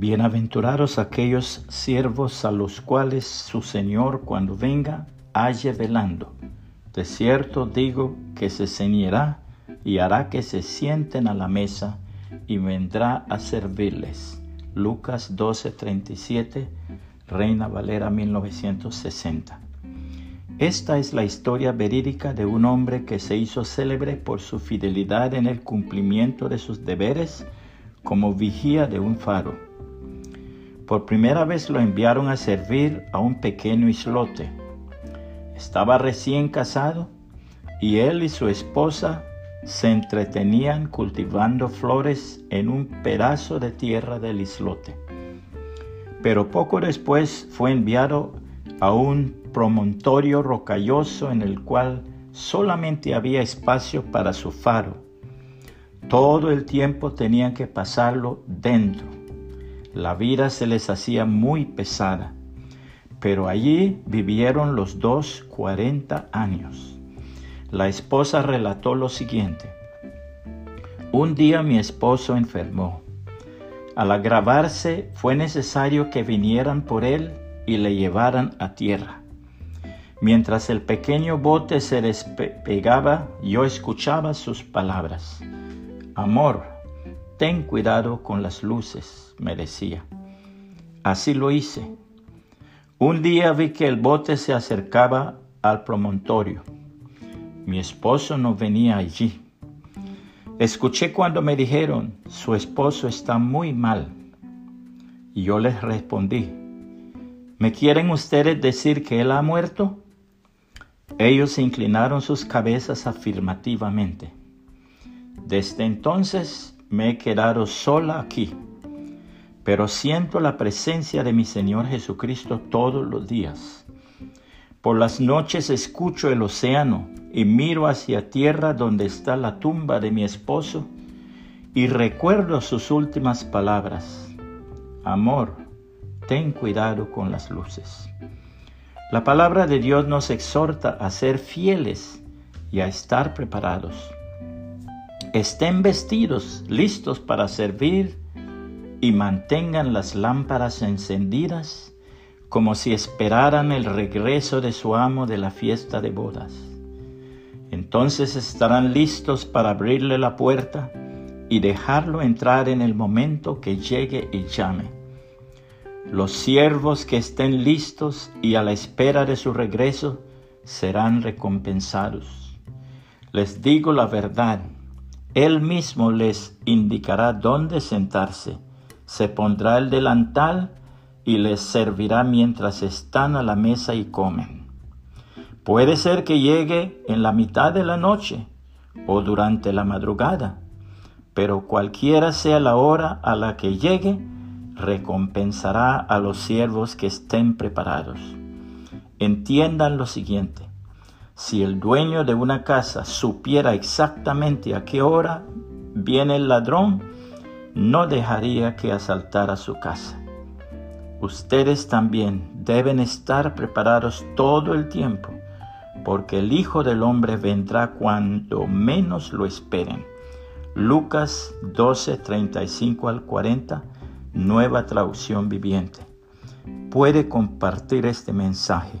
Bienaventurados aquellos siervos a los cuales su Señor cuando venga halle velando. De cierto digo que se ceñirá y hará que se sienten a la mesa y vendrá a servirles. Lucas 12:37, Reina Valera 1960. Esta es la historia verídica de un hombre que se hizo célebre por su fidelidad en el cumplimiento de sus deberes como vigía de un faro. Por primera vez lo enviaron a servir a un pequeño islote. Estaba recién casado y él y su esposa se entretenían cultivando flores en un pedazo de tierra del islote. Pero poco después fue enviado a un promontorio rocalloso en el cual solamente había espacio para su faro. Todo el tiempo tenían que pasarlo dentro. La vida se les hacía muy pesada, pero allí vivieron los dos cuarenta años. La esposa relató lo siguiente. Un día mi esposo enfermó. Al agravarse fue necesario que vinieran por él y le llevaran a tierra. Mientras el pequeño bote se despegaba, yo escuchaba sus palabras. Amor, ten cuidado con las luces, me decía. Así lo hice. Un día vi que el bote se acercaba al promontorio. Mi esposo no venía allí. Escuché cuando me dijeron, su esposo está muy mal. Y yo les respondí, ¿me quieren ustedes decir que él ha muerto? Ellos inclinaron sus cabezas afirmativamente. Desde entonces me he quedado sola aquí, pero siento la presencia de mi Señor Jesucristo todos los días. Por las noches escucho el océano y miro hacia tierra donde está la tumba de mi esposo y recuerdo sus últimas palabras. Amor, ten cuidado con las luces. La palabra de Dios nos exhorta a ser fieles y a estar preparados. Estén vestidos, listos para servir y mantengan las lámparas encendidas como si esperaran el regreso de su amo de la fiesta de bodas. Entonces estarán listos para abrirle la puerta y dejarlo entrar en el momento que llegue y llame. Los siervos que estén listos y a la espera de su regreso serán recompensados. Les digo la verdad, Él mismo les indicará dónde sentarse, se pondrá el delantal y les servirá mientras están a la mesa y comen. Puede ser que llegue en la mitad de la noche o durante la madrugada, pero cualquiera sea la hora a la que llegue, recompensará a los siervos que estén preparados. Entiendan lo siguiente. Si el dueño de una casa supiera exactamente a qué hora viene el ladrón, no dejaría que asaltara su casa. Ustedes también deben estar preparados todo el tiempo, porque el Hijo del Hombre vendrá cuando menos lo esperen. Lucas 12, 35 al 40 nueva traducción viviente. Puede compartir este mensaje